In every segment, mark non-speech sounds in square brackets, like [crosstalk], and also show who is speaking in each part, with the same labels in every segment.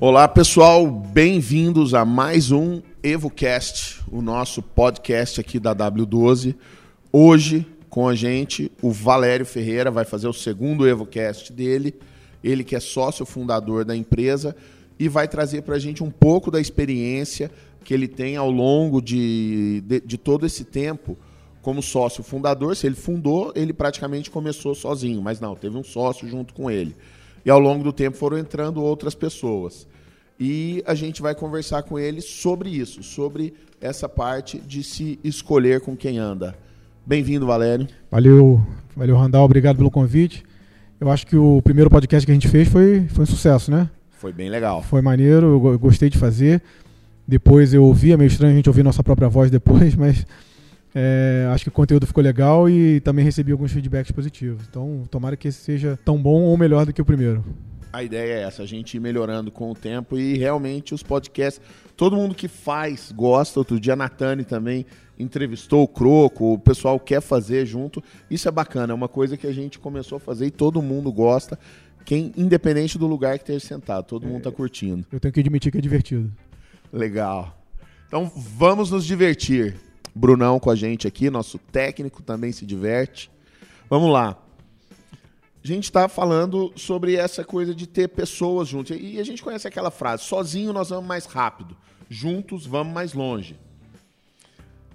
Speaker 1: Olá pessoal, bem-vindos a mais um EvoCast, o nosso podcast aqui da W12. Hoje com a gente o Valério Ferreira vai fazer o segundo EvoCast dele, ele que é sócio fundador da empresa e vai trazer para a gente um pouco da experiência que ele tem ao longo de, de, de todo esse tempo como sócio fundador. Se ele fundou, ele praticamente começou sozinho, mas não, teve um sócio junto com ele. E ao longo do tempo foram entrando outras pessoas. E a gente vai conversar com ele sobre isso, sobre essa parte de se escolher com quem anda. Bem-vindo, Valério.
Speaker 2: Valeu, valeu, Randall. Obrigado pelo convite. Eu acho que o primeiro podcast que a gente fez foi, foi um sucesso, né?
Speaker 1: Foi bem legal.
Speaker 2: Foi maneiro, eu gostei de fazer. Depois eu ouvi, é meio estranho a gente ouvir nossa própria voz depois, [laughs] mas é, acho que o conteúdo ficou legal e também recebi alguns feedbacks positivos. Então, tomara que esse seja tão bom ou melhor do que o primeiro.
Speaker 1: A ideia é essa, a gente ir melhorando com o tempo e realmente os podcasts, todo mundo que faz gosta. Outro dia a Natane também entrevistou o Croco, o pessoal quer fazer junto. Isso é bacana, é uma coisa que a gente começou a fazer e todo mundo gosta. Quem, independente do lugar que esteja sentado, todo mundo está curtindo.
Speaker 2: Eu tenho que admitir que é divertido.
Speaker 1: Legal. Então vamos nos divertir. Brunão com a gente aqui, nosso técnico também se diverte. Vamos lá. A gente está falando sobre essa coisa de ter pessoas juntas. E a gente conhece aquela frase: sozinho nós vamos mais rápido, juntos vamos mais longe.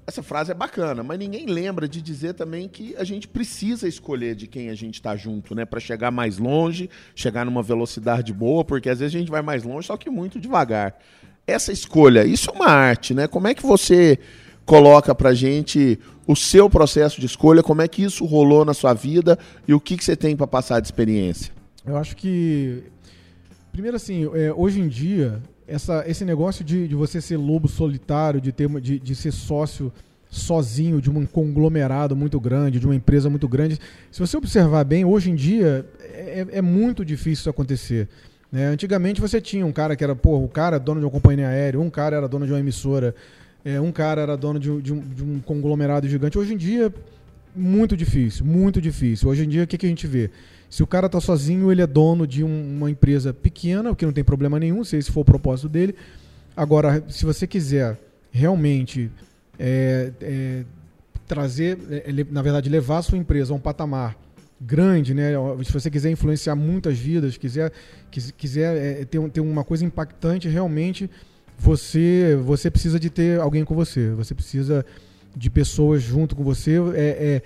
Speaker 1: Essa frase é bacana, mas ninguém lembra de dizer também que a gente precisa escolher de quem a gente está junto, né? Para chegar mais longe, chegar numa velocidade boa, porque às vezes a gente vai mais longe, só que muito devagar. Essa escolha, isso é uma arte, né? Como é que você coloca pra gente o seu processo de escolha, como é que isso rolou na sua vida e o que, que você tem para passar de experiência?
Speaker 2: Eu acho que. Primeiro, assim, é, hoje em dia, essa, esse negócio de, de você ser lobo solitário, de, ter, de, de ser sócio sozinho de um conglomerado muito grande, de uma empresa muito grande. Se você observar bem, hoje em dia é, é muito difícil isso acontecer. Né? Antigamente você tinha um cara que era, pô, o cara dono de uma companhia aérea, um cara era dono de uma emissora, é, um cara era dono de, de, um, de, um, conglomerado gigante. Hoje em dia, muito difícil, muito difícil. Hoje em dia, o que, que a gente vê? Se o cara está sozinho, ele é dono de um, uma empresa pequena, o que não tem problema nenhum, se esse for o propósito dele. Agora, se você quiser realmente é, é, trazer, é, na verdade, levar a sua empresa a um patamar grande, né? Se você quiser influenciar muitas vidas, quiser, quiser é, ter, ter uma coisa impactante, realmente você você precisa de ter alguém com você. Você precisa de pessoas junto com você. É, é,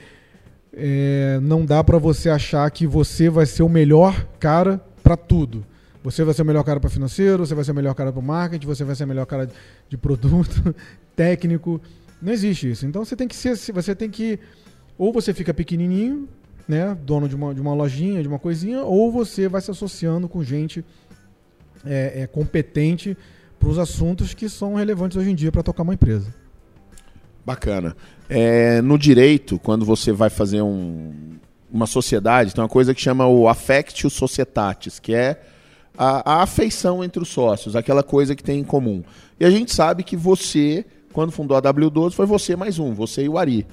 Speaker 2: é não dá para você achar que você vai ser o melhor cara para tudo. Você vai ser o melhor cara para financeiro, você vai ser o melhor cara para marketing, você vai ser o melhor cara de produto, [laughs] técnico. Não existe isso. Então você tem que ser, você tem que ou você fica pequenininho, né, dono de uma, de uma lojinha, de uma coisinha, ou você vai se associando com gente é, é competente para os assuntos que são relevantes hoje em dia para tocar uma empresa.
Speaker 1: Bacana. É, no direito, quando você vai fazer um, uma sociedade, tem uma coisa que chama o affectio societatis, que é a, a afeição entre os sócios, aquela coisa que tem em comum. E a gente sabe que você, quando fundou a W12, foi você mais um, você e o Ari.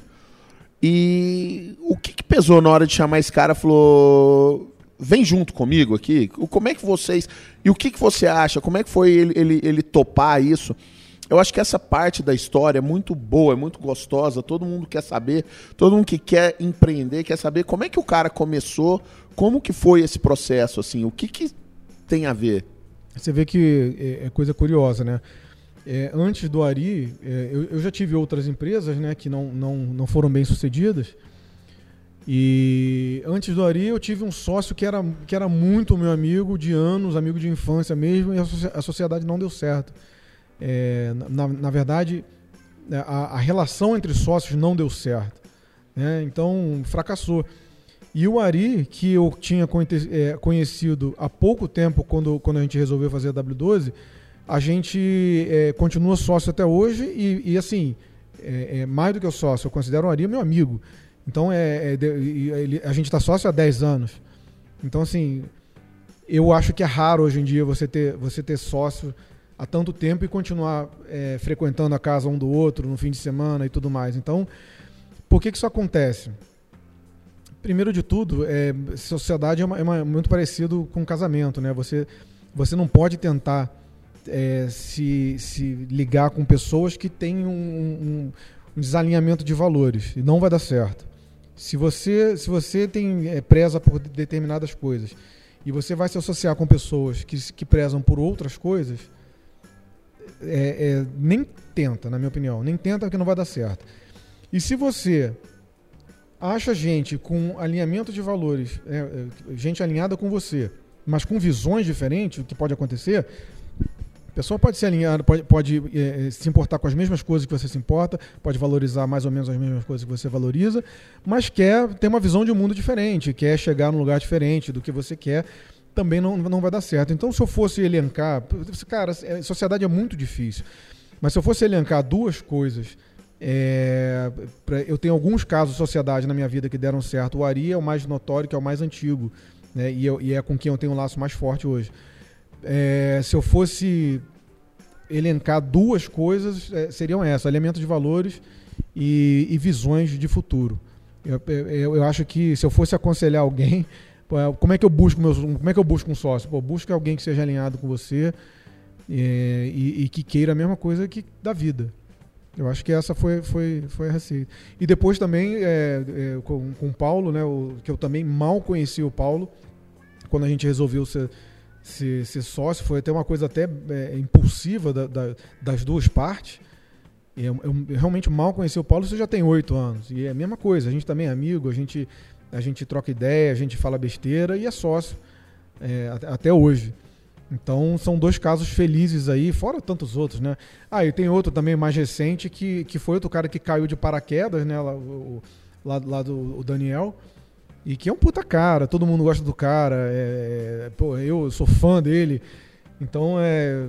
Speaker 1: E o que, que pesou na hora de chamar esse cara? Falou, vem junto comigo aqui. Como é que vocês. E o que, que você acha? Como é que foi ele, ele, ele topar isso? Eu acho que essa parte da história é muito boa, é muito gostosa. Todo mundo quer saber, todo mundo que quer empreender quer saber como é que o cara começou, como que foi esse processo, assim, o que, que tem a ver?
Speaker 2: Você vê que é, é coisa curiosa, né? É, antes do Ari, é, eu, eu, já tive outras empresas, né, que não, não, não foram bem sucedidas. E antes do Ari, eu tive um sócio que era, que era muito meu amigo de anos, amigo de infância mesmo, e a, sociedade não deu certo. É, na, na verdade, né, a, a, relação entre sócios não deu certo. Né? Então, fracassou. E o Ari, que eu tinha é, conhecido há pouco tempo, quando, quando a gente resolveu fazer a W12, a gente é, continua sócio até hoje e, e assim, é, é, mais do que o sócio, eu considero o Ari meu amigo. Então é, é ele, a gente está sócio há 10 anos. Então, assim, eu acho que é raro hoje em dia você ter, você ter sócio há tanto tempo e continuar é, frequentando a casa um do outro no fim de semana e tudo mais. Então, por que, que isso acontece? Primeiro de tudo, é, sociedade é, uma, é uma, muito parecido com casamento, né? Você, você não pode tentar é, se, se ligar com pessoas que têm um, um, um, desalinhamento de valores e não vai dar certo. Se você, se você tem é, preza por determinadas coisas e você vai se associar com pessoas que, que prezam por outras coisas, é, é, nem tenta, na minha opinião, nem tenta porque não vai dar certo. E se você acha gente com alinhamento de valores, é, é, gente alinhada com você, mas com visões diferentes, o que pode acontecer, pessoa pode se alinhar, pode, pode é, é, se importar com as mesmas coisas que você se importa, pode valorizar mais ou menos as mesmas coisas que você valoriza, mas quer ter uma visão de um mundo diferente, quer chegar num lugar diferente do que você quer, também não, não vai dar certo. Então, se eu fosse elencar, cara, sociedade é muito difícil, mas se eu fosse elencar duas coisas é, pra, eu tenho alguns casos de sociedade na minha vida que deram certo. O Ari é o mais notório, que é o mais antigo, né? e, eu, e é com quem eu tenho um laço mais forte hoje. É, se eu fosse elencar duas coisas, é, seriam essas: alinhamento de valores e, e visões de futuro. Eu, eu, eu, acho que se eu fosse aconselhar alguém, [laughs] como é que eu busco meus, como é que eu busco um sócio? Pô, busca alguém que seja alinhado com você é, e, e, que queira a mesma coisa que da vida. Eu acho que essa foi, foi, foi a receita. E depois também, é, é, com, com o Paulo, né, o, que eu também mal conheci o Paulo, quando a gente resolveu ser, ser, ser sócio, foi até uma coisa até é, impulsiva da, da, das duas partes. Eu, eu, realmente mal conheci o Paulo, isso já tem oito anos. E é a mesma coisa, a gente também é amigo, a gente, a gente troca ideia, a gente fala besteira e é sócio é, até hoje. Então são dois casos felizes aí, fora tantos outros, né? Ah, e tem outro também mais recente que, que foi outro cara que caiu de paraquedas, né? Lá, o, lá, lá do Daniel. E que é um puta cara, todo mundo gosta do cara. É, é pô, eu sou fã dele. Então é,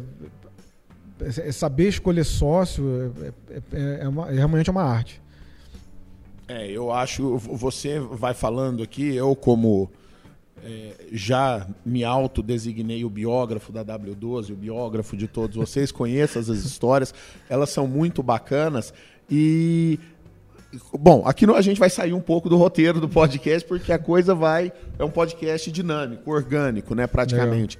Speaker 2: é, é saber escolher sócio é, é, é, uma, é realmente uma arte.
Speaker 1: É, eu acho. Você vai falando aqui, eu como é, já me autodesignei o biógrafo da W12, o biógrafo de todos vocês, [laughs] conheço as histórias, elas são muito bacanas e Bom, aqui a gente vai sair um pouco do roteiro do podcast, porque a coisa vai. É um podcast dinâmico, orgânico, né? Praticamente.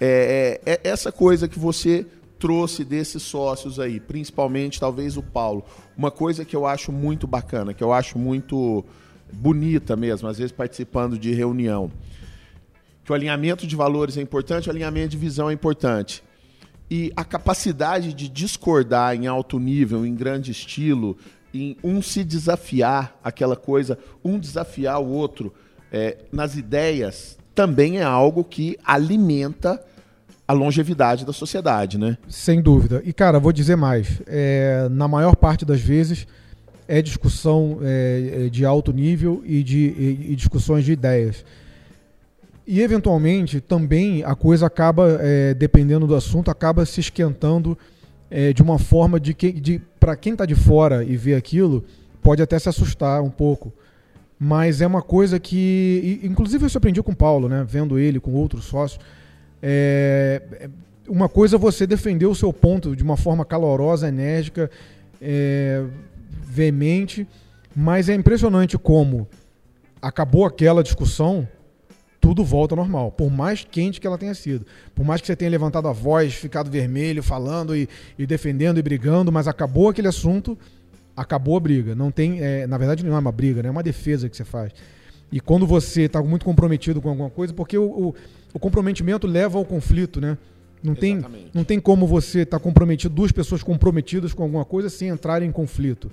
Speaker 1: É, é, é, essa coisa que você trouxe desses sócios aí, principalmente talvez o Paulo. Uma coisa que eu acho muito bacana, que eu acho muito bonita mesmo, às vezes participando de reunião que o alinhamento de valores é importante, o alinhamento de visão é importante. E a capacidade de discordar em alto nível, em grande estilo, em um se desafiar aquela coisa, um desafiar o outro é, nas ideias, também é algo que alimenta a longevidade da sociedade, né?
Speaker 2: Sem dúvida. E, cara, vou dizer mais. É, na maior parte das vezes, é discussão é, de alto nível e, de, e, e discussões de ideias. E eventualmente também a coisa acaba, é, dependendo do assunto, acaba se esquentando é, de uma forma de que, de, para quem está de fora e vê aquilo, pode até se assustar um pouco. Mas é uma coisa que, inclusive, eu aprendi com o Paulo, né, vendo ele com outros sócios. É, é, uma coisa é você defender o seu ponto de uma forma calorosa, enérgica, é, veemente, mas é impressionante como acabou aquela discussão tudo volta ao normal. Por mais quente que ela tenha sido. Por mais que você tenha levantado a voz, ficado vermelho, falando e, e defendendo e brigando, mas acabou aquele assunto, acabou a briga. Não tem, é, na verdade, não é uma briga, né? é uma defesa que você faz. E quando você está muito comprometido com alguma coisa, porque o, o, o comprometimento leva ao conflito, né? Não tem, não tem como você estar tá comprometido, duas pessoas comprometidas com alguma coisa sem entrar em conflito.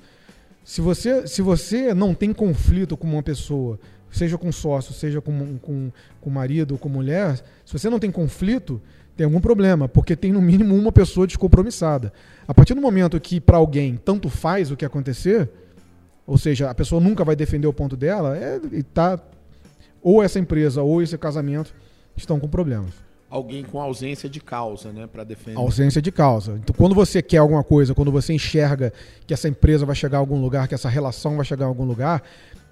Speaker 2: Se você, se você não tem conflito com uma pessoa, seja com sócio, seja com, com, com marido ou com mulher, se você não tem conflito, tem algum problema, porque tem no mínimo uma pessoa descompromissada. A partir do momento que para alguém tanto faz o que acontecer, ou seja, a pessoa nunca vai defender o ponto dela, é, tá, ou essa empresa ou esse casamento estão com problemas.
Speaker 1: Alguém com ausência de causa, né, para defender.
Speaker 2: Ausência de causa. Então, quando você quer alguma coisa, quando você enxerga que essa empresa vai chegar a algum lugar, que essa relação vai chegar a algum lugar,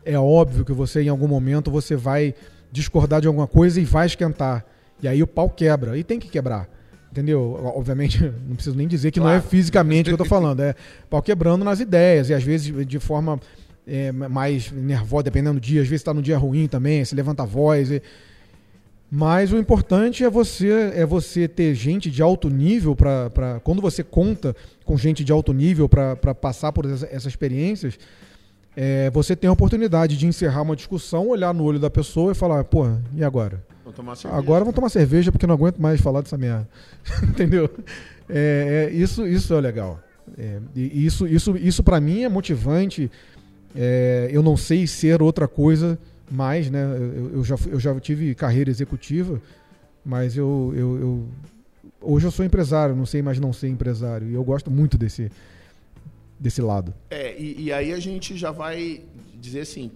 Speaker 2: é óbvio que você em algum momento você vai discordar de alguma coisa e vai esquentar. E aí o pau quebra. E tem que quebrar. entendeu? Obviamente, [laughs] não preciso nem dizer que claro. não é fisicamente que eu tô falando, é pau quebrando nas ideias, e às vezes de forma é, mais nervosa, dependendo do dia, às vezes está no dia ruim também, se levanta a voz. E... Mas o importante é você é você ter gente de alto nível para. Quando você conta com gente de alto nível para passar por essa, essas experiências, é, você tem a oportunidade de encerrar uma discussão, olhar no olho da pessoa e falar, pô, e agora? Agora vamos tomar cerveja porque não aguento mais falar dessa merda. [laughs] Entendeu? É, é, isso, isso é legal. É, isso, isso, isso para mim é motivante. É, eu não sei ser outra coisa mais, né? Eu, eu, já, eu já tive carreira executiva, mas eu, eu, eu, hoje eu sou empresário, não sei mais não ser empresário. E eu gosto muito desse, desse lado.
Speaker 1: É, e, e aí a gente já vai dizer assim,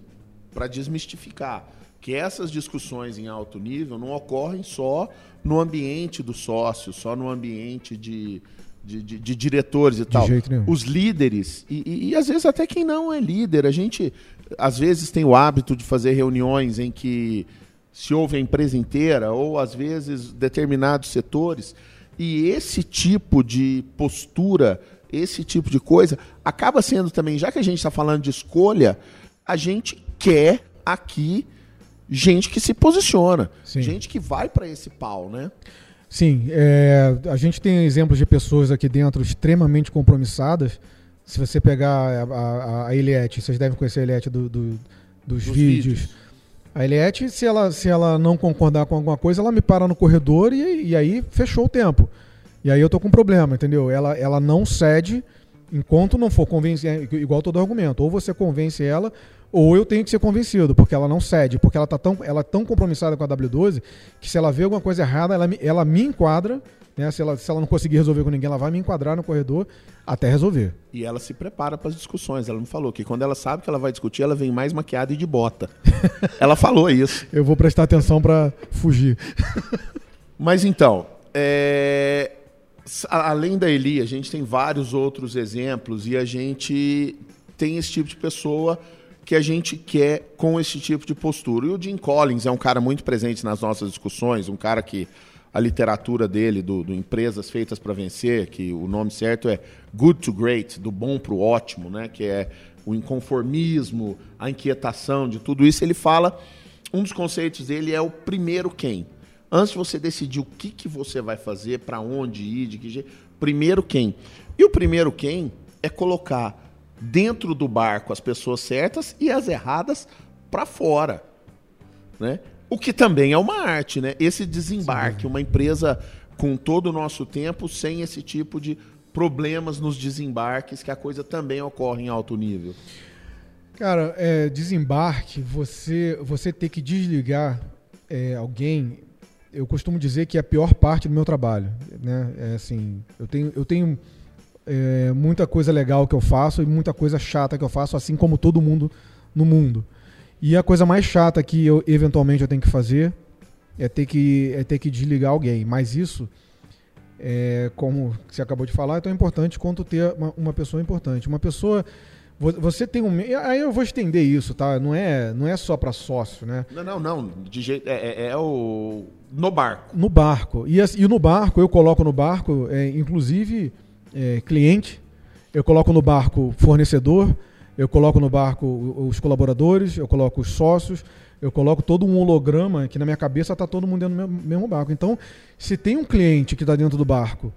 Speaker 1: para desmistificar, que essas discussões em alto nível não ocorrem só no ambiente do sócio, só no ambiente de, de, de, de diretores e de tal. Os líderes, e, e, e, às vezes até quem não é líder, a gente às vezes tem o hábito de fazer reuniões em que se ouve a empresa inteira, ou às vezes determinados setores, e esse tipo de postura, esse tipo de coisa, acaba sendo também, já que a gente está falando de escolha, a gente quer aqui gente que se posiciona, Sim. gente que vai para esse pau, né?
Speaker 2: Sim, é, a gente tem exemplos de pessoas aqui dentro extremamente compromissadas. Se você pegar a, a, a Eliette, vocês devem conhecer a Eliette do, do, dos, dos vídeos. vídeos. A Eliette, se ela, se ela não concordar com alguma coisa, ela me para no corredor e, e aí fechou o tempo. E aí eu tô com um problema, entendeu? Ela, ela não cede enquanto não for convencer, igual todo argumento. Ou você convence ela, ou eu tenho que ser convencido, porque ela não cede, porque ela tá tão, ela é tão compromissada com a W12 que se ela vê alguma coisa errada, ela, ela me enquadra, né? Se ela, se ela não conseguir resolver com ninguém, ela vai me enquadrar no corredor até resolver.
Speaker 1: E ela se prepara para as discussões. Ela me falou que quando ela sabe que ela vai discutir, ela vem mais maquiada e de bota. [laughs] ela falou isso.
Speaker 2: Eu vou prestar atenção para fugir. [laughs]
Speaker 1: Mas então, é... além da Eli, a gente tem vários outros exemplos e a gente tem esse tipo de pessoa que a gente quer com esse tipo de postura. E o Jim Collins é um cara muito presente nas nossas discussões, um cara que a literatura dele, do, do Empresas Feitas para Vencer, que o nome certo é Good to Great, do bom para o ótimo, né? que é o inconformismo, a inquietação de tudo isso, ele fala, um dos conceitos dele é o primeiro quem. Antes de você decidir o que, que você vai fazer, para onde ir, de que jeito, primeiro quem. E o primeiro quem é colocar dentro do barco as pessoas certas e as erradas para fora. Né? O que também é uma arte, né? Esse desembarque, Sim. uma empresa com todo o nosso tempo sem esse tipo de problemas nos desembarques, que a coisa também ocorre em alto nível.
Speaker 2: Cara, é, desembarque, você, você ter que desligar é, alguém, eu costumo dizer que é a pior parte do meu trabalho. Né? É assim, eu tenho, eu tenho é, muita coisa legal que eu faço e muita coisa chata que eu faço, assim como todo mundo no mundo. E a coisa mais chata que eu eventualmente eu tenho que fazer é ter que, é ter que desligar alguém. Mas isso, é, como você acabou de falar, é tão importante quanto ter uma, uma pessoa importante. Uma pessoa você tem um. Aí eu vou estender isso, tá? Não é, não é só para sócio, né?
Speaker 1: Não, não, não. De jeito, é, é, é, o. No barco.
Speaker 2: No barco. E, e no barco, eu coloco no barco, é, inclusive, é, cliente, eu coloco no barco fornecedor, eu coloco no barco os colaboradores, eu coloco os sócios, eu coloco todo um holograma que na minha cabeça está todo mundo dentro do mesmo barco. Então, se tem um cliente que está dentro do barco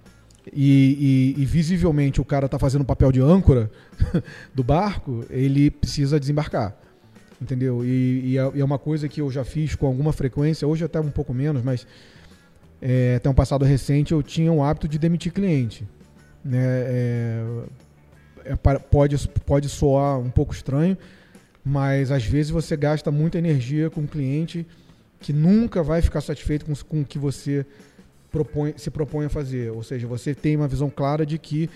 Speaker 2: e, e, e visivelmente o cara está fazendo o papel de âncora [laughs] do barco, ele precisa desembarcar. Entendeu? E, e, é, é uma coisa que eu já fiz com alguma frequência, hoje até um pouco menos, mas é, até um passado recente eu tinha o hábito de demitir cliente. Né? É, é, pode, pode soar um pouco estranho, mas às vezes você gasta muita energia com um cliente que nunca vai ficar satisfeito com, com o que você propõe, se propõe a fazer. Ou seja, você tem uma visão clara de que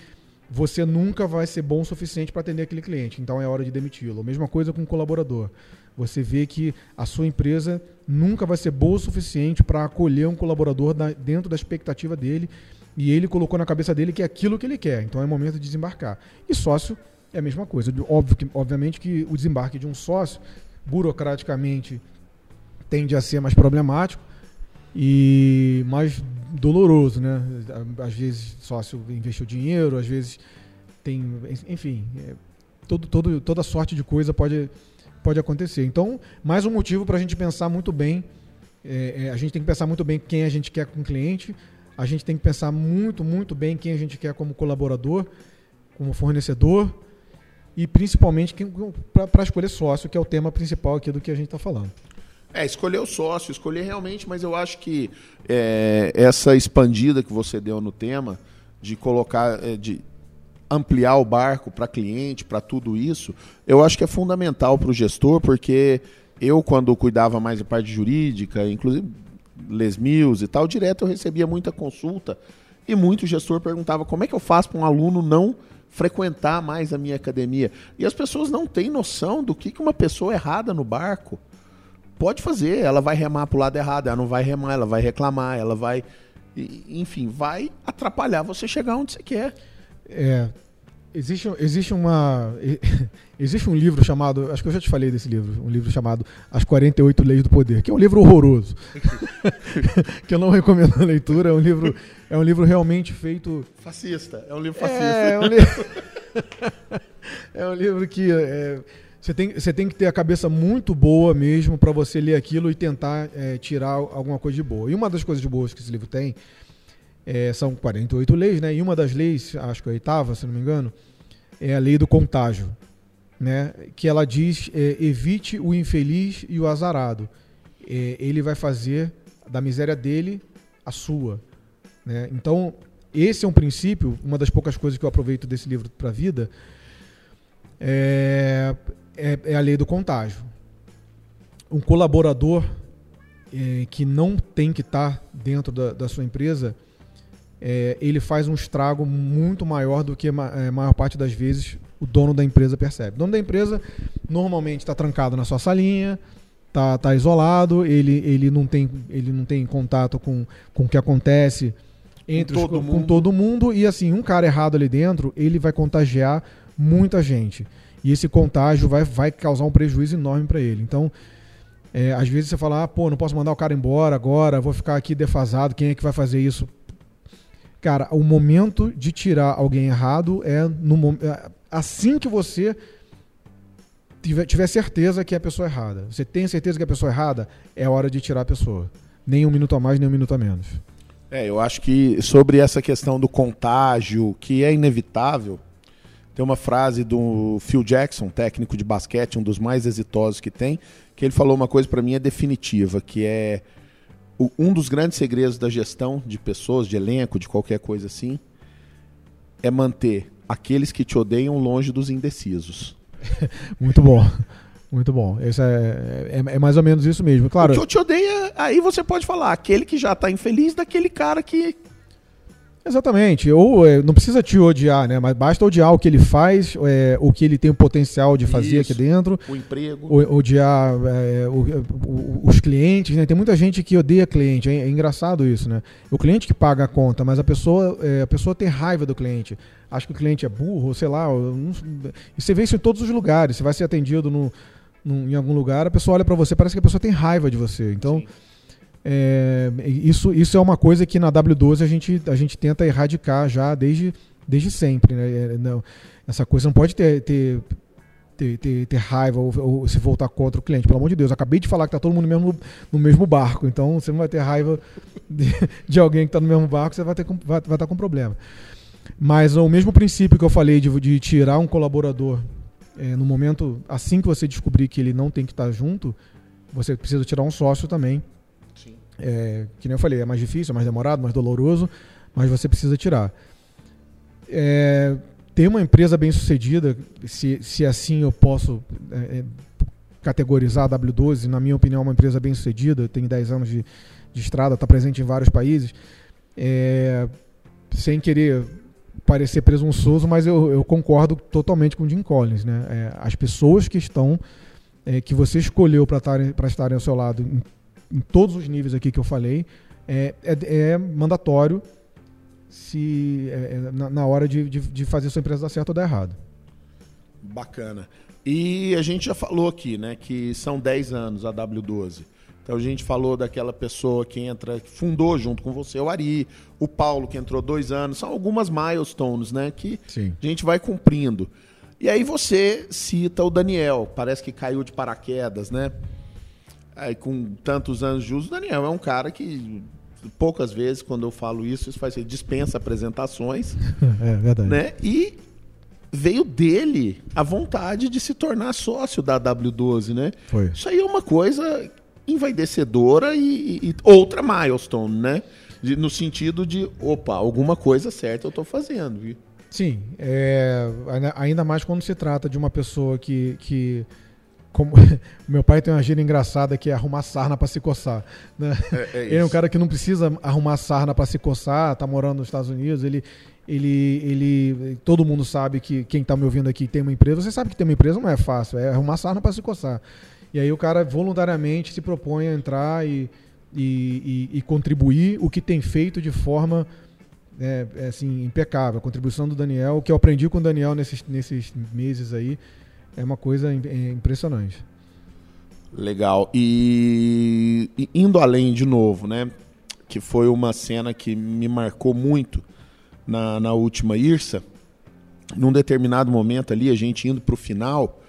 Speaker 2: você nunca vai ser bom o suficiente para atender aquele cliente, então é hora de demiti-lo. Mesma coisa com um colaborador. Você vê que a sua empresa nunca vai ser boa o suficiente para acolher um colaborador dentro da expectativa dele e ele colocou na cabeça dele que é aquilo que ele quer. Então é momento de desembarcar. E sócio é a mesma coisa. Óbvio que, obviamente que o desembarque de um sócio, burocraticamente, tende a ser mais problemático. E mas doloroso, né? Às vezes sócio investiu dinheiro, às vezes tem, enfim, é, todo, todo, toda sorte de coisa pode, pode acontecer. Então, mais um motivo para a gente pensar muito bem. É, é, a gente tem que pensar muito bem quem a gente quer com o cliente. A gente tem que pensar muito, muito bem quem a gente quer como colaborador, como fornecedor e principalmente para escolher sócio, que é o tema principal aqui do que a gente está falando.
Speaker 1: É, escolher o sócio, escolher realmente, mas eu acho que é, essa expandida que você deu no tema, de colocar, é, de ampliar o barco para cliente, para tudo isso, eu acho que é fundamental para o gestor, porque eu, quando cuidava mais da parte jurídica, inclusive Les Mills e tal, direto eu recebia muita consulta e muito gestor perguntava como é que eu faço para um aluno não frequentar mais a minha academia. E as pessoas não têm noção do que, que uma pessoa errada no barco pode fazer. Ela vai remar para o lado errado, ela não vai remar, ela vai reclamar, ela vai. Enfim, vai atrapalhar você chegar onde você quer.
Speaker 2: É, existe, existe uma. [laughs] Existe um livro chamado. Acho que eu já te falei desse livro. Um livro chamado As 48 Leis do Poder, que é um livro horroroso. [laughs] que eu não recomendo a leitura. É um livro, é um livro realmente feito.
Speaker 1: Fascista. É um livro fascista. É,
Speaker 2: é um, livro... [laughs] é um livro que. É, você tem, você tem que ter a cabeça muito boa mesmo para você ler aquilo e tentar é, tirar alguma coisa de boa. E uma das coisas de boas que esse livro tem é, são 48 leis, né? E uma das leis, acho que a oitava, se não me engano, é a lei do contágio, né? Que ela diz: é, evite o infeliz e o azarado. É, ele vai fazer da miséria dele a sua. Né? Então, esse é um princípio, uma das poucas coisas que eu aproveito desse livro para a vida. É, é, é a lei do contágio. Um colaborador é, que não tem que estar tá dentro da, da sua empresa, é, ele faz um estrago muito maior do que a é, maior parte das vezes o dono da empresa percebe. O dono da empresa normalmente está trancado na sua salinha, está tá isolado, ele, ele, não tem, ele não tem contato com, com o que acontece entre com, todo os, com todo mundo e assim um cara errado ali dentro ele vai contagiar muita gente e esse contágio vai, vai causar um prejuízo enorme para ele. Então, é, às vezes você fala, ah, pô, não posso mandar o cara embora agora, vou ficar aqui defasado, quem é que vai fazer isso? Cara, o momento de tirar alguém errado é no é, assim que você tiver, tiver certeza que é a pessoa errada. Você tem certeza que é a pessoa errada, é hora de tirar a pessoa. Nem um minuto a mais, nem um minuto a menos.
Speaker 1: É, eu acho que sobre essa questão do contágio, que é inevitável, tem uma frase do Phil Jackson, técnico de basquete, um dos mais exitosos que tem, que ele falou uma coisa para mim é definitiva, que é o, um dos grandes segredos da gestão de pessoas, de elenco, de qualquer coisa assim, é manter aqueles que te odeiam longe dos indecisos. [laughs]
Speaker 2: Muito bom. Muito bom. Esse é, é, é, mais ou menos isso mesmo. Claro.
Speaker 1: O que te odeia, aí você pode falar, aquele que já está infeliz daquele cara que
Speaker 2: Exatamente. Ou é, não precisa te odiar, né? Mas basta odiar o que ele faz, é, o que ele tem o potencial de fazer Isso, aqui dentro.
Speaker 1: O emprego.
Speaker 2: O, odiar é, o, o, os clientes, né? Tem muita gente que odeia cliente. É, engraçado isso, né? O cliente que paga a conta, mas a pessoa, é, a pessoa tem raiva do cliente. Acha que o cliente é burro, sei lá. Não, e você vê isso em todos os lugares. Você vai ser atendido no, no em algum lugar, a pessoa olha para você, parece que a pessoa tem raiva de você. Então. Sim é, isso, isso é uma coisa que na W12 a gente, a gente tenta erradicar já desde, desde sempre. Né? É, não, essa coisa não pode ter, ter, ter, ter, ter raiva ou, ou, se voltar contra o cliente. Pelo amor de Deus, acabei de falar que está todo mundo mesmo, no mesmo barco, então você não vai ter raiva de, de alguém que está no mesmo barco, você vai, ter, vai, vai estar com problema. Mas o mesmo princípio que eu falei de, de tirar um colaborador é, no momento, assim que você descobrir que ele não tem que estar tá junto, você precisa tirar um sócio também é, que nem eu falei, é mais difícil, é mais demorado, mais doloroso, mas você precisa tirar. É, ter uma empresa bem sucedida, se, se assim eu posso é, é categorizar a W12, na minha opinião, é uma empresa bem sucedida, tem 10 anos de, de estrada, está presente em vários países. É, sem querer parecer presunçoso, mas eu, eu, concordo totalmente com o Jim Collins. Né? É, as pessoas que estão, é, que você escolheu para estarem ao seu lado em em todos os níveis aqui que eu falei, é, é, é mandatório se é, é, na, na, hora de, de, de, fazer sua empresa dar certo ou dar errado.
Speaker 1: Bacana. E a gente já falou aqui, né, que são 10 anos a W12. Então a gente falou daquela pessoa que entra, que fundou junto com você o Ari, o Paulo que entrou dois anos, são algumas milestones, né, que
Speaker 2: Sim.
Speaker 1: a gente vai cumprindo. E aí você cita o Daniel, parece que caiu de paraquedas, né? Aí com tantos anos de uso, o Daniel é um cara que poucas vezes quando eu falo isso, isso faz dispensa apresentações, [laughs]
Speaker 2: É verdade.
Speaker 1: né? E veio dele a vontade de se tornar sócio da W12, né?
Speaker 2: Foi.
Speaker 1: Isso aí é uma coisa envaidecedora e, e outra milestone, né? De- no sentido de, opa, alguma coisa certa eu estou fazendo. viu?
Speaker 2: Sim, é, ainda- ainda mais quando se trata de uma pessoa que. que como, [laughs] meu pai tem uma gíria engraçada que é arrumar sarna para se coçar. Né? [laughs] Ele é um cara que não precisa arrumar sarna para se coçar, tá morando nos Estados Unidos, ele. Ele, ele, todo mundo sabe que quem tá me ouvindo aqui tem uma empresa. Você sabe que tem uma empresa não é fácil, é arrumar sarna para se coçar. E aí o cara voluntariamente se propõe a entrar e, e, e- e contribuir o que tem feito de forma é, é, assim, impecável. A contribuição do Daniel, o que eu aprendi com o Daniel nesses, nesses meses aí, é uma coisa é impressionante.
Speaker 1: Legal. E, e indo além de novo, né? Que foi uma cena que me marcou muito na, na última IRSA. Num determinado momento ali, a gente indo para o final.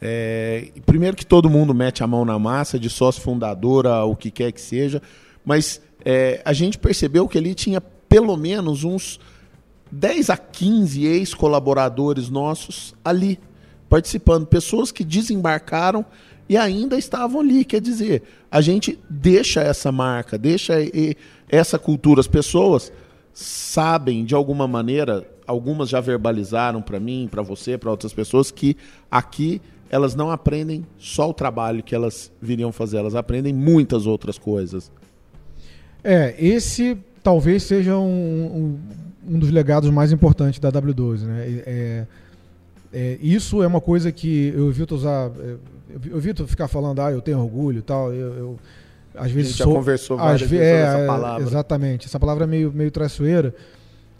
Speaker 1: é, primeiro que todo mundo mete a mão na massa, de sócio fundadora, o que quer que seja, mas é, a gente percebeu que ali tinha pelo menos uns 10 a 15 ex-colaboradores nossos ali, participando, pessoas que desembarcaram e ainda estavam ali. Quer dizer, a gente deixa essa marca, deixa essa cultura. As pessoas sabem, de alguma maneira, algumas já verbalizaram para mim, para você, para outras pessoas, que aqui elas não aprendem só o trabalho que elas viriam fazer, elas aprendem muitas outras coisas.
Speaker 2: É, esse talvez seja um, um, um dos legados mais importantes da W12, né? É, é, isso é uma coisa que eu evito usar, é, eu evito ficar falando, ah, eu tenho orgulho e tal, eu, eu às
Speaker 1: A
Speaker 2: vezes
Speaker 1: gente já
Speaker 2: sou,
Speaker 1: conversou
Speaker 2: às
Speaker 1: várias
Speaker 2: ve-
Speaker 1: vezes
Speaker 2: é,
Speaker 1: essa palavra.
Speaker 2: Exatamente, essa palavra é meio, meio traiçoeira,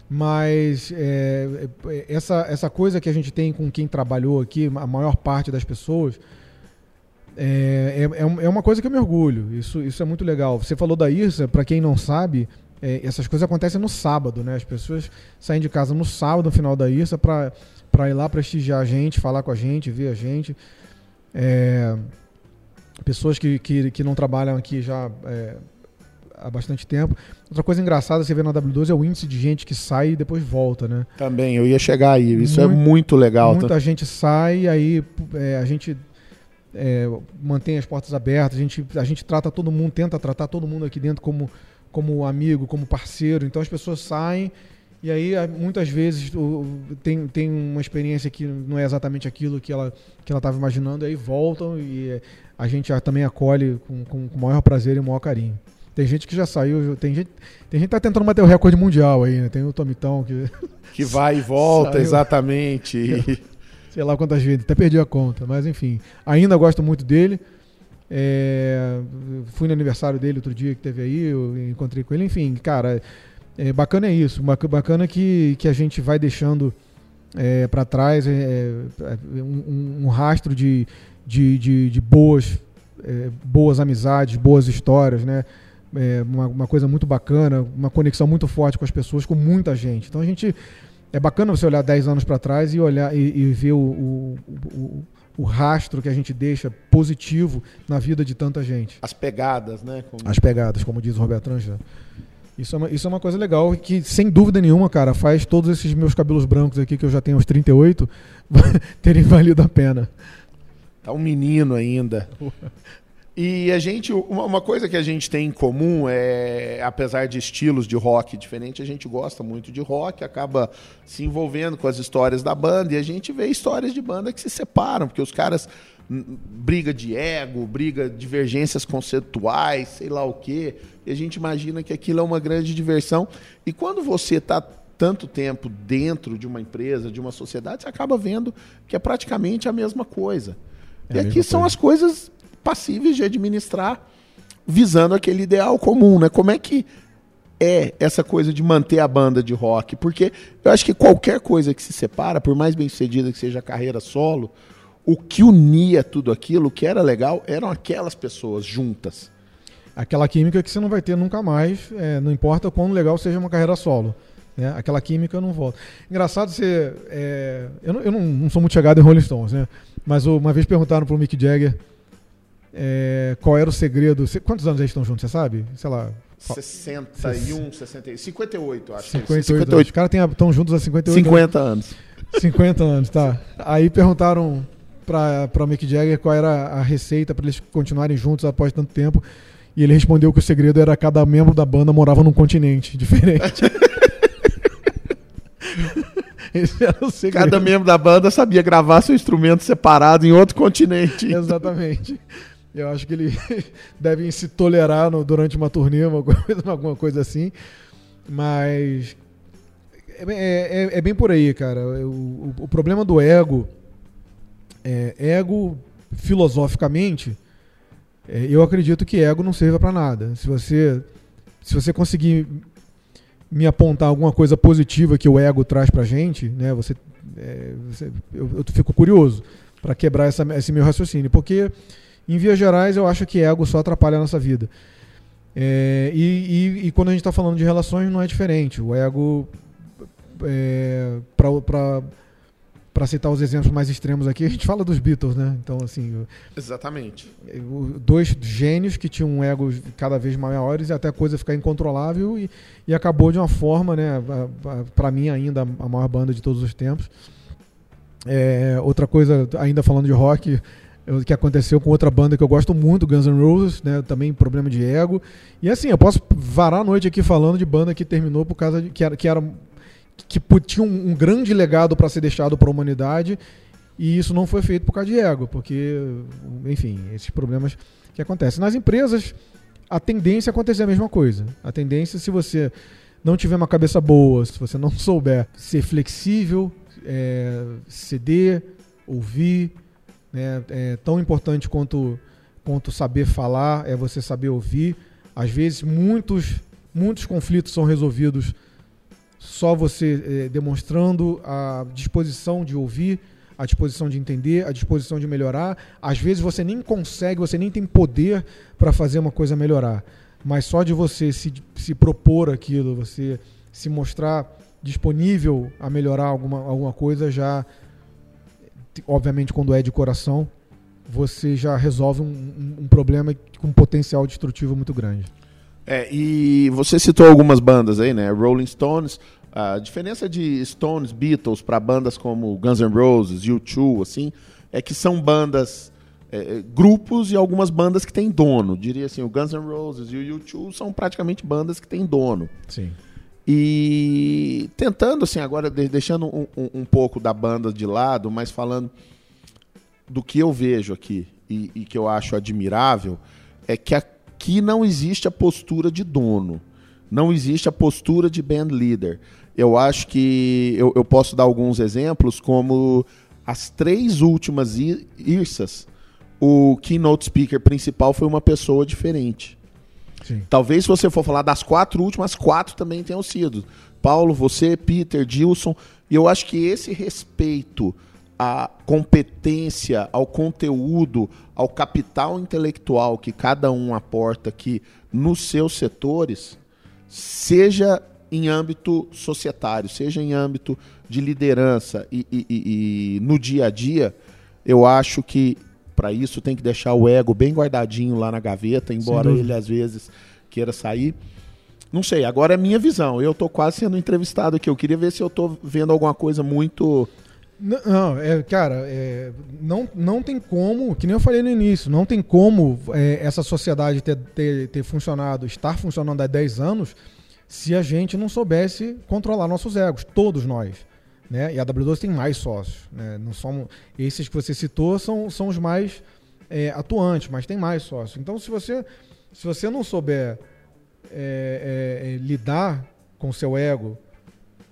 Speaker 2: mas é, é, essa, essa coisa que a gente tem com quem trabalhou aqui, a maior parte das pessoas, é, é, é é uma coisa que eu me orgulho. Isso, isso é muito legal. Você falou da IRSA, para quem não sabe, é, essas coisas acontecem no sábado, né? As pessoas saem de casa no sábado, no final da IRSA, para ir lá prestigiar a gente, falar com a gente, ver a gente. É, pessoas que, que, que não trabalham aqui já é, há bastante tempo. Outra coisa engraçada você vê na W12 é o índice de gente que sai e depois volta, né?
Speaker 1: Também, eu ia chegar aí. Isso é
Speaker 2: Muito-
Speaker 1: muito legal. tá?
Speaker 2: Muita gente sai, aí é, a gente é, mantém as portas abertas, a gente, a gente trata todo mundo, tenta tratar todo mundo aqui dentro como, como amigo, como parceiro. Então as pessoas saem e aí muitas vezes tem, tem uma experiência que não é exatamente aquilo que ela que ela estava imaginando, aí voltam e é, a gente a- também acolhe com, com, com o maior prazer e o maior carinho. Tem gente que já saiu, tem gente, tem gente que tá tentando bater o recorde mundial aí, né? Tem o Tomitão que [laughs]
Speaker 1: Que vai e volta,
Speaker 2: Saiu.
Speaker 1: exatamente. E- [laughs]
Speaker 2: sei lá quantas vezes, até perdi a conta, mas enfim, ainda gosto muito dele. É, fui no aniversário dele outro dia que teve aí, eu encontrei com ele, enfim, cara, é, bacana é isso, bac- bacana que, que a gente vai deixando é, para trás é, é, um, um rastro de, de, de, de boas, é, boas amizades, boas histórias, né? Uma, uma coisa muito bacana, uma conexão muito forte com as pessoas, com muita gente. Então a gente é bacana você olhar 10 anos para trás e olhar e, e ver o, o, o, o rastro que a gente deixa positivo na vida de tanta gente.
Speaker 1: As pegadas, né? Como-
Speaker 2: As pegadas, como diz o Roberto Angela. Isso é, uma, isso é uma coisa legal que, sem dúvida nenhuma, cara, faz todos esses meus cabelos brancos aqui, que eu já tenho aos 38, [laughs] terem valido a pena.
Speaker 1: Tá um menino ainda. [laughs] E a gente, uma, coisa que a gente tem em comum é, apesar de estilos de rock diferentes, a gente gosta muito de rock, acaba se envolvendo com as histórias da banda e a gente vê histórias de banda que se separam, porque os caras briga de ego, briga divergências conceituais, sei lá o quê. E a gente imagina que aquilo é uma grande diversão. E quando você está tanto tempo dentro de uma empresa, de uma sociedade, você acaba vendo que é praticamente a mesma coisa.
Speaker 2: É
Speaker 1: e aqui são
Speaker 2: coisa.
Speaker 1: as coisas passíveis de administrar visando aquele ideal comum, né? Como é que é essa coisa de manter a banda de rock? Porque eu acho que qualquer coisa que se separa, por mais bem sucedida que seja a carreira solo, o que unia tudo aquilo, o que era legal, eram aquelas pessoas juntas.
Speaker 2: Aquela química que você não vai ter nunca mais, é, não importa quão legal seja uma carreira solo. Né? Aquela química não volta. Engraçado você. É, eu não, eu não, sou muito chegado em Rolling Stones, né? Mas uma vez perguntaram pro Mick Jagger é, qual era o segredo. Quantos anos eles estão juntos, você sabe? Sei lá.
Speaker 1: 61, 60, 58, acho.
Speaker 2: 58. 58. Os caras estão juntos há 58
Speaker 1: 50 anos.
Speaker 2: 50 anos, tá. Aí perguntaram para Mick Jagger qual era a receita para eles continuarem juntos após tanto tempo. E ele respondeu que o segredo era cada membro da banda morava num continente [laughs] diferente. [laughs]
Speaker 1: Esse era o segredo. Cada membro da banda sabia gravar seu instrumento separado em outro continente. [laughs]
Speaker 2: Exatamente. Eu acho que ele devem se tolerar no, durante uma turnê, uma coisa, alguma coisa assim. Mas é, é, é, é bem por aí, cara. O, o, o problema do ego, é, ego filosoficamente, é, eu acredito que ego não serve para nada. Se você, se você conseguir me apontar alguma coisa positiva que o ego traz pra gente, né? Você, é, você eu, eu, fico curioso para quebrar essa, esse meu raciocínio, porque em vias gerais eu acho que ego só atrapalha a nossa vida. É, e, e, e, quando a gente está falando de relações não é diferente. O ego, é, para para citar os exemplos mais extremos aqui, a gente fala dos Beatles, né? Então, assim.
Speaker 1: Exatamente.
Speaker 2: Dois gênios que tinham um ego cada vez maiores e até a coisa ficar incontrolável e, e acabou de uma forma, né? Para mim, ainda a maior banda de todos os tempos. É, outra coisa, ainda falando de rock, que aconteceu com outra banda que eu gosto muito, Guns N' Roses, né? Também problema de ego. E assim, eu posso varar a noite aqui falando de banda que terminou por causa de que era, que era que tinha um, um grande legado para ser deixado para a humanidade e isso não foi feito por causa de ego, porque, enfim, esses problemas que acontecem. Nas empresas, a tendência é acontecer a mesma coisa. A tendência, se você não tiver uma cabeça boa, se você não [laughs] souber ser flexível, é, ceder, ouvir, né, é tão importante quanto, quanto saber falar, é você saber ouvir. Às vezes, muitos, muitos conflitos são resolvidos só você eh, demonstrando a disposição de ouvir, a disposição de entender, a disposição de melhorar. Às vezes você nem consegue, você nem tem poder para fazer uma coisa melhorar. Mas só de você se, se propor aquilo, você se mostrar disponível a melhorar alguma, alguma coisa, já, obviamente, quando é de coração, você já resolve um, um, um problema com um potencial destrutivo muito grande.
Speaker 1: É, e você citou algumas bandas aí, né? Rolling Stones. A diferença de Stones, Beatles para bandas como Guns N' Roses, U2, assim, é que são bandas, é, grupos e algumas bandas que têm dono. Diria assim, o Guns N' Roses e o U2 são praticamente bandas que têm dono.
Speaker 2: Sim.
Speaker 1: E tentando, assim, agora deixando um, um, um pouco da banda de lado, mas falando do que eu vejo aqui e, e que eu acho admirável, é que a Aqui não existe a postura de dono, não existe a postura de band leader. Eu acho que eu, eu posso dar alguns exemplos, como as três últimas IRSAs, o keynote speaker principal foi uma pessoa diferente. Sim. Talvez se você for falar das quatro últimas, quatro também tenham sido. Paulo, você, Peter, Dilson. E eu acho que esse respeito à competência, ao conteúdo, ao capital intelectual que cada um aporta aqui nos seus setores, seja em âmbito societário, seja em âmbito de liderança e, e, e, e no dia a dia, eu acho que para isso tem que deixar o ego bem guardadinho lá na gaveta, embora ele às vezes queira sair. Não sei, agora é minha visão. Eu estou quase sendo entrevistado aqui. Eu queria ver se eu estou vendo alguma coisa muito
Speaker 2: não, é, cara, é, não, não tem como, que nem eu falei no início, não tem como é, essa sociedade ter, ter, ter, funcionado, estar funcionando há 10 anos, se a gente não soubesse controlar nossos egos, todos nós. Né? E a W12 tem mais sócios. Né? Não somos, esses que você citou são, são os mais é, atuantes, mas tem mais sócios. Então, se você, se você não souber é, é, lidar com seu ego,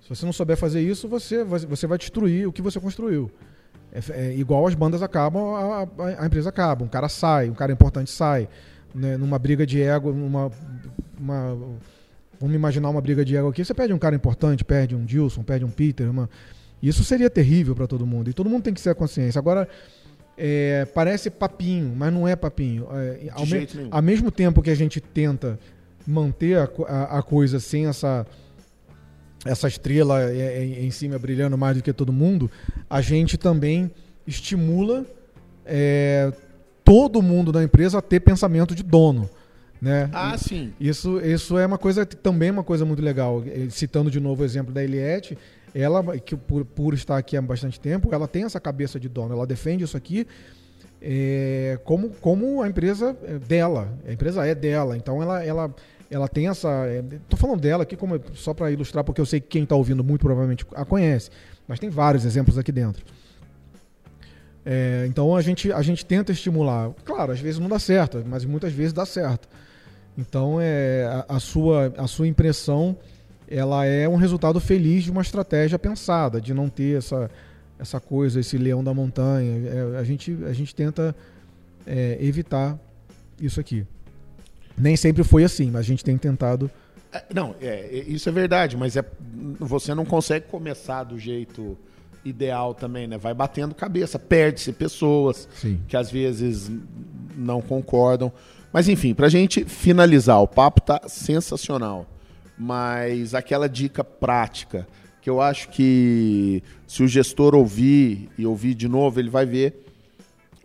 Speaker 2: se você não souber fazer isso, você, você vai destruir o que você construiu. É, é igual as bandas acabam, a, a, empresa acaba. Um cara sai, um cara importante sai. Né, numa briga de ego, numa. Uma, vamos imaginar uma briga de ego aqui. Você perde um cara importante, perde um Dilson, perde um Peter. Uma, isso seria terrível para todo mundo. E todo mundo tem que ser a consciência. Agora, é, parece papinho, mas não é papinho. É, ao,
Speaker 1: De
Speaker 2: me- ao mesmo tempo que a gente tenta manter a, a- a coisa sem essa essa estrela é, é, em cima brilhando mais do que todo mundo, a gente também estimula é, todo mundo da empresa a ter pensamento de dono, né?
Speaker 1: Ah, sim.
Speaker 2: Isso, isso é uma coisa também é uma coisa muito legal. Citando de novo o exemplo da Eliette, ela que por, por estar aqui há bastante tempo, ela tem essa cabeça de dono, ela defende isso aqui eh, como, como a empresa é dela, a empresa é dela, então ela, ela, ela tem essa. Estou falando dela aqui como só para ilustrar, porque eu sei que quem está ouvindo muito provavelmente a conhece, mas tem vários exemplos aqui dentro. É, então a gente, a gente tenta estimular. Claro, às vezes não dá certo, mas muitas vezes dá certo. Então é, a, a sua, a sua impressão ela é um resultado feliz de uma estratégia pensada, de não ter essa, essa coisa, esse leão da montanha. É, a, gente, a gente tenta é, evitar isso aqui. Nem sempre foi assim, mas a gente tem tentado.
Speaker 1: É, Não, é, é, isso é verdade, mas é, você não consegue começar do jeito ideal também, né? Vai batendo cabeça, perde-se pessoas
Speaker 2: Sim.
Speaker 1: que às vezes não concordam. Mas enfim, pra gente finalizar, o papo tá sensacional. Mas aquela dica prática, que eu acho que se o gestor ouvir e ouvir de novo, ele vai ver,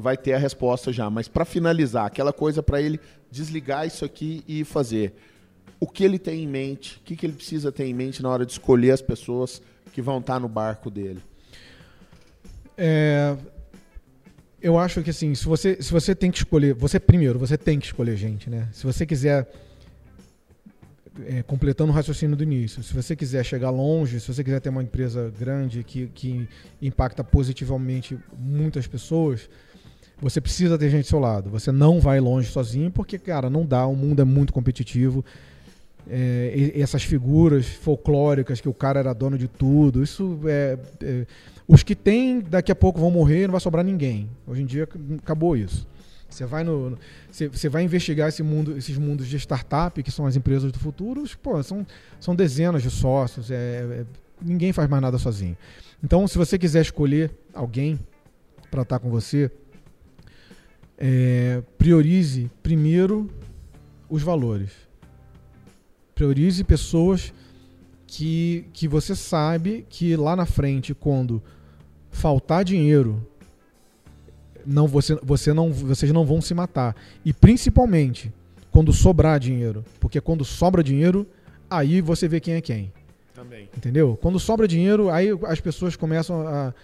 Speaker 1: vai ter a resposta já. Mas para finalizar, aquela coisa para ele desligar isso aqui e fazer. O que ele tem em mente, o que, que ele precisa ter em mente na hora de escolher as pessoas que vão estar no barco dele.
Speaker 2: É, eu acho que assim, se você, se você tem que escolher, você primeiro, você tem que escolher gente, né? Se você quiser é, completando o raciocínio do início, se você quiser chegar longe, se você quiser ter uma empresa grande que, que impacta positivamente muitas pessoas, você precisa ter gente ao seu lado. Você não vai longe sozinho, porque, cara, não dá, o mundo é muito competitivo. É, essas figuras folclóricas que o cara era dono de tudo, isso é, é- os que tem daqui a pouco vão morrer, não vai sobrar ninguém. Hoje em dia acabou isso. Você vai no, você, vai investigar esse mundo, esses mundos de startup que são as empresas do futuro, pô, são, são dezenas de sócios, é, é- ninguém faz mais nada sozinho. Então, se você quiser escolher alguém para estar com você, é, priorize primeiro os valores. Priorize pessoas que, que você sabe que lá na frente, quando faltar dinheiro, não você, você não, vocês não vão se matar. E principalmente quando sobrar dinheiro. Porque quando sobra dinheiro, aí você vê quem é quem.
Speaker 1: Também.
Speaker 2: Entendeu? Quando sobra dinheiro, aí as pessoas começam a,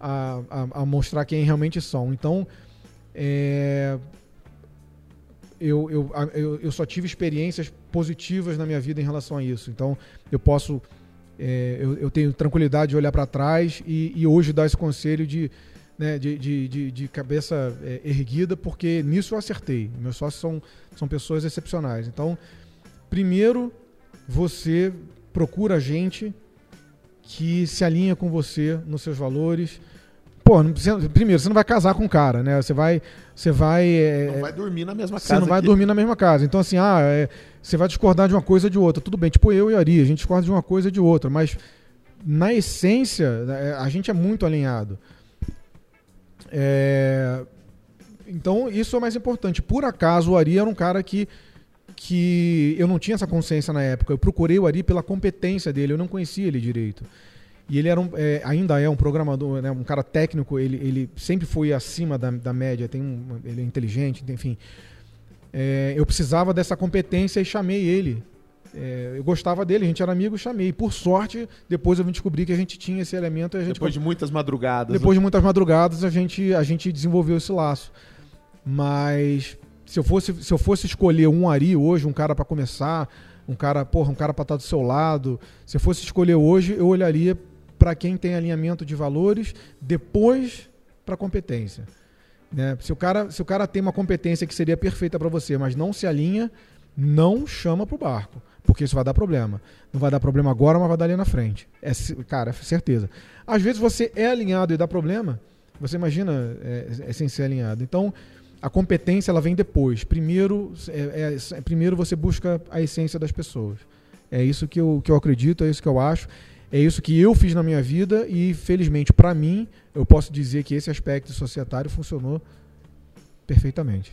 Speaker 2: a, a, a mostrar quem realmente são. Então, é, eu, eu, eu, eu só tive experiências positivas na minha vida em relação a isso. Então, eu posso. é, eu, eu tenho tranquilidade de olhar para trás e, e hoje dar esse conselho de, né, de, de, de, de cabeça é, erguida, porque nisso eu acertei. Meus sócios são, são pessoas excepcionais. Então, primeiro, você procura gente que se alinha com você nos seus valores. Pô, não primeiro, você não vai casar com o cara, né? Você vai. Você vai. é,
Speaker 1: Não vai dormir na mesma casa.
Speaker 2: você não vai
Speaker 1: que-
Speaker 2: dormir na mesma casa. Então, assim, ah, é, você vai discordar de uma coisa ou de outra. Tudo bem, tipo eu e a Ari, a gente discorda de uma coisa ou de outra, mas na essência, é, a gente é muito alinhado. É, então, isso é mais importante. Por acaso, o Ari era um cara que, que eu não tinha essa consciência na época. Eu procurei o Ari pela competência dele, eu não conhecia ele direito. E ele era um, é, ainda é um programador, né, um cara técnico, ele, ele sempre foi acima da, da média, tem um, ele é inteligente, enfim. É, eu precisava dessa competência e chamei ele. É, eu gostava dele, a gente era amigo, chamei. Por sorte, depois eu vim descobrir que a gente tinha esse elemento e a gente
Speaker 1: Depois de muitas madrugadas. né?
Speaker 2: depois de muitas madrugadas, a gente, a gente desenvolveu esse laço. Mas se eu fosse, se eu fosse escolher um Ari hoje, um cara para começar, um cara, porra, um cara para estar do seu lado, se eu fosse escolher hoje, eu olharia para quem tem alinhamento de valores, depois para competência. Né? Se, o cara, se o cara tem uma competência que seria perfeita para você, mas não se alinha, não chama pro barco, porque isso vai dar problema. Não vai dar problema agora, mas vai dar ali na frente. É, cara, é certeza. Às vezes você é alinhado e dá problema, você imagina é, é sem ser alinhado. Então, a competência ela vem depois. Primeiro, é, é- primeiro você busca a essência das pessoas. É isso que eu, que eu acredito, é isso que eu acho. É isso que eu fiz na minha vida e, felizmente, para mim, eu posso dizer que esse aspecto societário funcionou perfeitamente.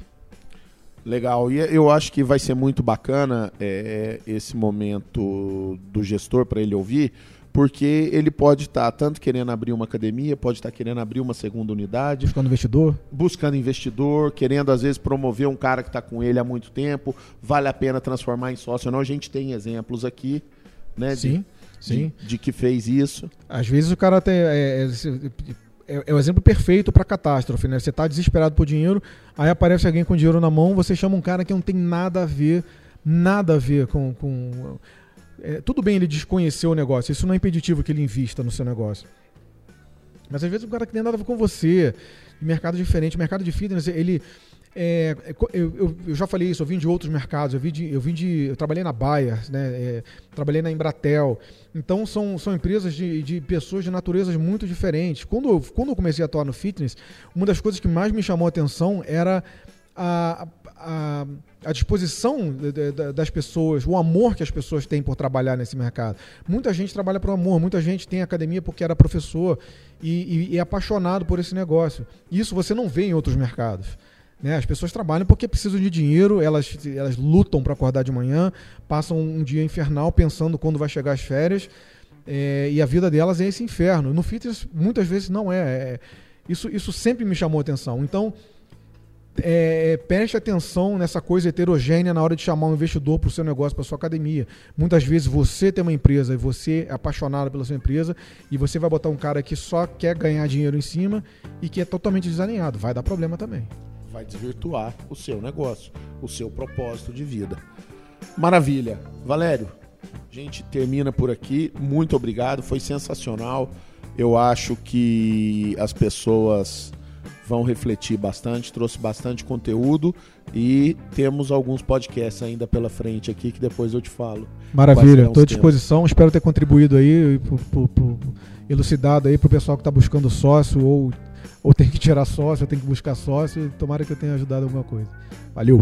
Speaker 1: Legal, e eu acho que vai ser muito bacana é, esse momento do gestor para ele ouvir, porque ele pode estar tá tanto querendo abrir uma academia, pode estar tá querendo abrir uma segunda unidade.
Speaker 2: Buscando investidor?
Speaker 1: Buscando investidor, querendo às vezes promover um cara que está com ele há muito tempo, vale a pena transformar em sócio. Não, a gente tem exemplos aqui, né?
Speaker 2: Sim.
Speaker 1: De,
Speaker 2: sim.
Speaker 1: De, de, que fez isso.
Speaker 2: Às vezes o cara tem. É, é, é, é o exemplo perfeito para catástrofe, né? Você está desesperado por dinheiro, aí aparece alguém com dinheiro na mão, você chama um cara que não tem nada a ver, nada a ver com. com é, tudo bem ele desconhecer o negócio, isso não é impeditivo que ele invista no seu negócio. Mas às vezes o cara que tem nada a ver com você, mercado diferente, mercado de fitness, ele é, é eu, eu, eu, já falei isso, eu vim de outros mercados, eu vim de. Eu, vim de, eu trabalhei na Bayer, né, é, trabalhei na Embratel. Então são, são empresas de, de pessoas de naturezas muito diferentes. Quando eu, quando eu comecei a atuar no fitness, uma das coisas que mais me chamou a atenção era a, a, a disposição das pessoas, o amor que as pessoas têm por trabalhar nesse mercado. Muita gente trabalha por amor, muita gente tem academia porque era professor e, e, e é apaixonado por esse negócio. Isso você não vê em outros mercados. Né? As pessoas trabalham porque precisam de dinheiro, elas, elas lutam para acordar de manhã, passam um dia infernal pensando quando vai chegar as férias, é, e a vida delas é esse inferno. No fitness, muitas vezes não é. é isso, isso sempre me chamou atenção. Então, é, preste atenção nessa coisa heterogênea na hora de chamar um investidor para o seu negócio, para sua academia. Muitas vezes você tem uma empresa e você é apaixonado pela sua empresa e você vai botar um cara que só quer ganhar dinheiro em cima e que é totalmente desalinhado. Vai dar problema também
Speaker 1: vai desvirtuar o seu negócio, o seu propósito de vida. Maravilha. Valério, a gente termina por aqui. Muito obrigado, foi sensacional. Eu acho que as pessoas vão refletir bastante, trouxe bastante conteúdo e temos alguns podcasts ainda pela frente aqui que depois eu te falo.
Speaker 2: Maravilha, estou à disposição, temas. espero ter contribuído aí, elucidado aí para o pessoal que está buscando sócio ou ou tem que tirar sócio, ou tem que buscar sócio. Tomara que eu tenha ajudado alguma coisa. Valeu!